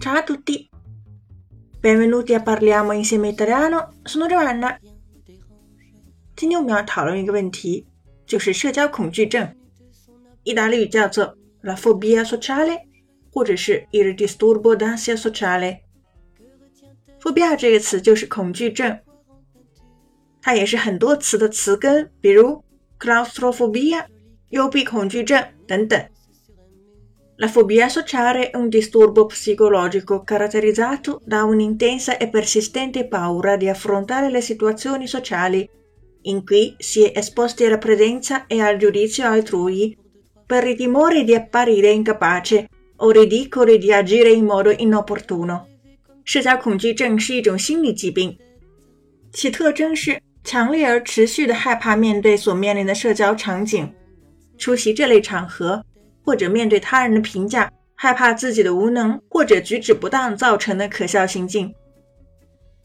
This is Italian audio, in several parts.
Ciao a tutti! Benvenuti a Parliamo insieme italiano. Sono Giovanna。今天我们要讨论一个问题，就是社交恐惧症。意大利语叫做 la fobia sociale，或者是 il disturbo d'ansia sociale。phobia 这个词就是恐惧症，它也是很多词的词根，比如 claustrophobia 幽闭恐惧症等等。 La fobia sociale è un disturbo psicologico caratterizzato da un'intensa e persistente paura di affrontare le situazioni sociali in cui si è esposti alla presenza e al giudizio altrui per il timore di apparire incapace o ridicoli di agire in modo inopportuno. 社交恐惧症是一种心理疾病，其特征是强烈而持续的害怕面对所面临的社交场景，出席这类场合。 或者面对他人的评价，害怕自己的无能或者举止不当造成的可笑行径。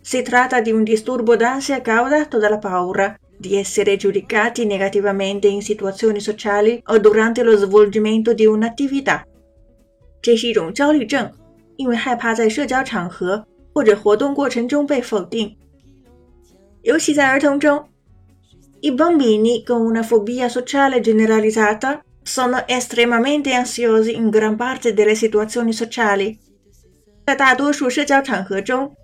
Si tratta di un disturbo d'ansia causato dalla paura di essere giudicati negativamente in situazioni sociali o durante lo svolgimento di un'attività。这是一种焦虑症，因为害怕在社交场合或者活动过程中被否定，尤其在儿童中。I bambini con una fobia sociale generalizzata sono estremamente ansiosi in gran parte delle situazioni sociali。在大多数社交场合中，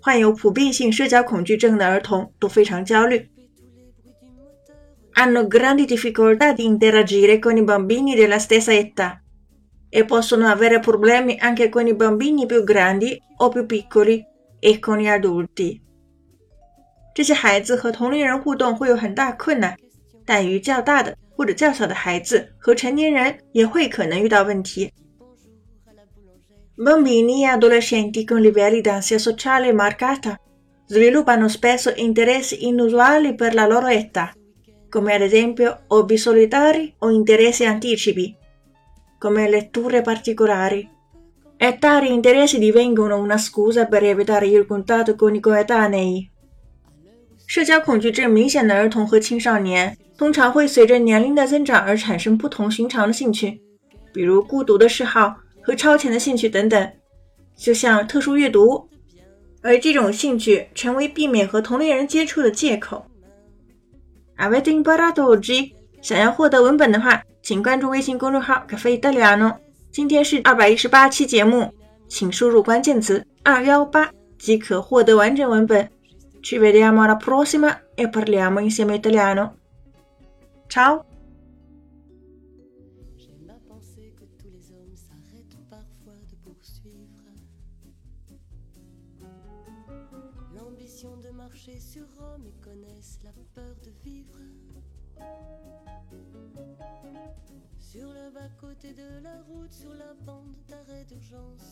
患有普遍性社交恐惧症的儿童都非常焦虑。Hanno grandi difficoltà di interagire con i bambini della stessa età e possono avere problemi anche con i bambini più grandi o più piccoli e con gli adulti。这些孩子和同龄人互动会有很大困难， 但与较大的或者较小的孩子和成年人也会可能遇到问题。Bambini e adolescenti con livelli di ansia sociale marcata sviluppano spesso interessi inusuali per la loro età, come ad esempio hobby solitari o interessi anticipi, come letture particolari. E tali interessi divengono una scusa per evitare il contatto con i coetanei. 社交恐惧症明显的儿童和青少年通常会随着年龄的增长而产生不同寻常的兴趣，比如孤独的嗜好和超前的兴趣等等，就像特殊阅读，而这种兴趣成为避免和同龄人接触的借口。Avete imparato oggi？想要获得文本的话，请关注微信公众号“咖啡意大利诺”。今天是二百一十八期节目，请输入关键词“二幺八”即可获得完整文本。Ci vediamo alla prossima e parliamo insieme italiano. Ciao J'aime ma pensée que tous les hommes s'arrêtent parfois de poursuivre l'ambition de marcher sur Rome et connaissent la peur de vivre sur le bas-côté de la route, sur la bande d'arrêt d'urgence.